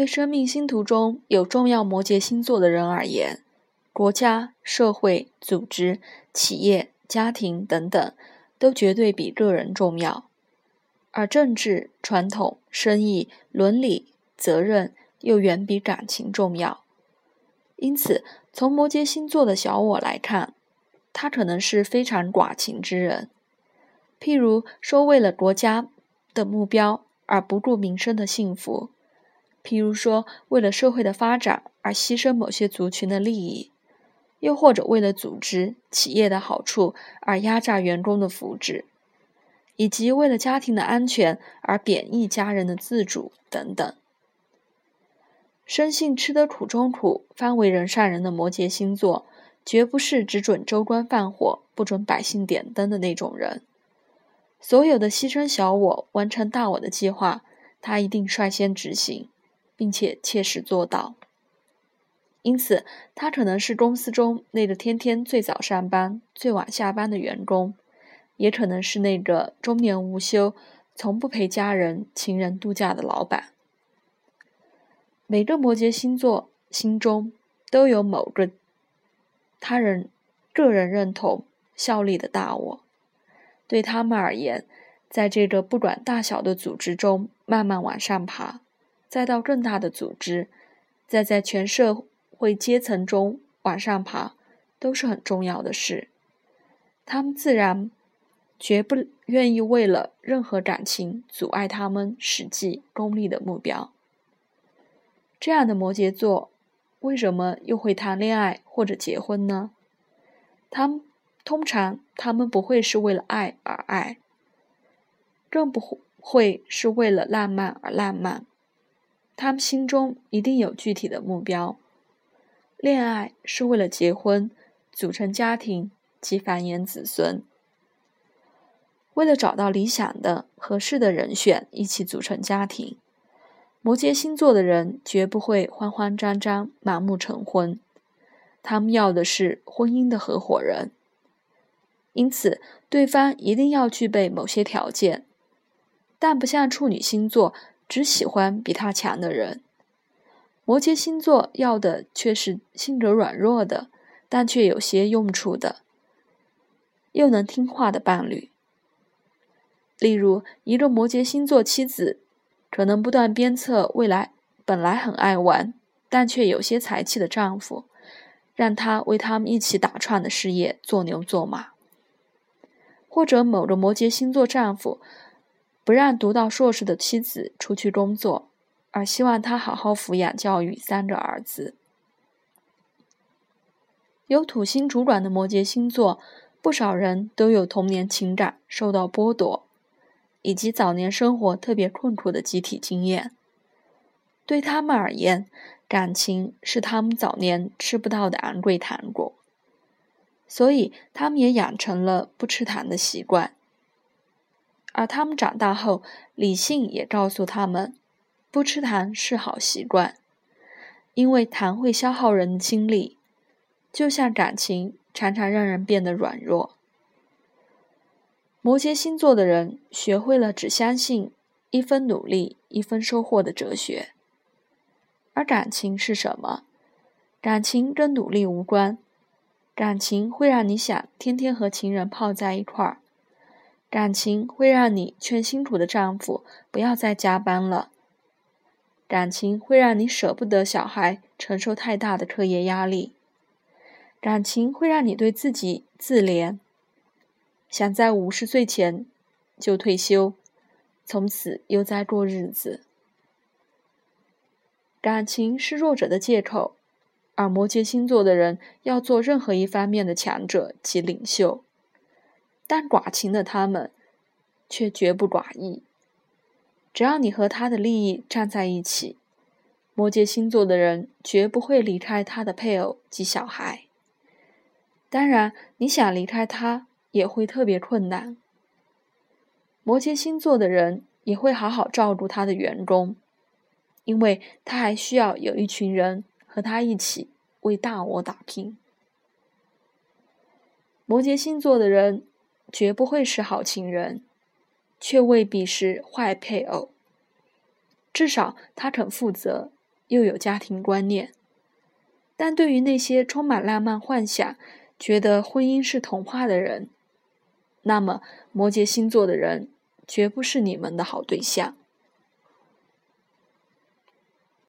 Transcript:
对生命星图中有重要摩羯星座的人而言，国家、社会、组织、企业、家庭等等，都绝对比个人重要。而政治、传统、生意、伦理、责任又远比感情重要。因此，从摩羯星座的小我来看，他可能是非常寡情之人。譬如说，为了国家的目标而不顾民生的幸福；譬如说，为了社会的发展而牺牲某些族群的利益；又或者为了组织、企业的好处而压榨员工的福祉。以及为了家庭的安全而贬义家人的自主等等，生性吃得苦中苦、方为人上人的摩羯星座，绝不是只准州官放火、不准百姓点灯的那种人。所有的牺牲小我、完成大我的计划，他一定率先执行，并且切实做到。因此，他可能是公司中那个天天最早上班、最晚下班的员工。也可能是那个终年无休、从不陪家人、情人度假的老板。每个摩羯星座心中都有某个他人个人认同、效力的大我。对他们而言，在这个不管大小的组织中慢慢往上爬，再到更大的组织，再在全社会阶层中往上爬，都是很重要的事。他们自然。绝不愿意为了任何感情阻碍他们实际功利的目标。这样的摩羯座为什么又会谈恋爱或者结婚呢？他们通常他们不会是为了爱而爱，更不会是为了浪漫而浪漫。他们心中一定有具体的目标。恋爱是为了结婚、组成家庭及繁衍子孙。为了找到理想的、合适的人选，一起组成家庭，摩羯星座的人绝不会慌慌张张、盲目成婚。他们要的是婚姻的合伙人，因此对方一定要具备某些条件，但不像处女星座只喜欢比他强的人。摩羯星座要的却是性格软弱的，但却有些用处的，又能听话的伴侣。例如，一个摩羯星座妻子可能不断鞭策未来本来很爱玩但却有些才气的丈夫，让他为他们一起打串的事业做牛做马；或者某个摩羯星座丈夫不让读到硕士的妻子出去工作，而希望他好好抚养教育三个儿子。有土星主管的摩羯星座，不少人都有童年情感受到剥夺。以及早年生活特别困苦的集体经验，对他们而言，感情是他们早年吃不到的昂贵糖果，所以他们也养成了不吃糖的习惯。而他们长大后，理性也告诉他们，不吃糖是好习惯，因为糖会消耗人的精力，就像感情常常让人变得软弱。摩羯星座的人学会了只相信一分努力一分收获的哲学，而感情是什么？感情跟努力无关，感情会让你想天天和情人泡在一块儿，感情会让你劝辛苦的丈夫不要再加班了，感情会让你舍不得小孩承受太大的课业压力，感情会让你对自己自怜。想在五十岁前就退休，从此悠哉过日子。感情是弱者的借口，而摩羯星座的人要做任何一方面的强者及领袖，但寡情的他们却绝不寡义。只要你和他的利益站在一起，摩羯星座的人绝不会离开他的配偶及小孩。当然，你想离开他。也会特别困难。摩羯星座的人也会好好照顾他的员工，因为他还需要有一群人和他一起为大我打拼。摩羯星座的人绝不会是好情人，却未必是坏配偶。至少他肯负责，又有家庭观念。但对于那些充满浪漫幻想、觉得婚姻是童话的人，那么摩羯星座的人绝不是你们的好对象。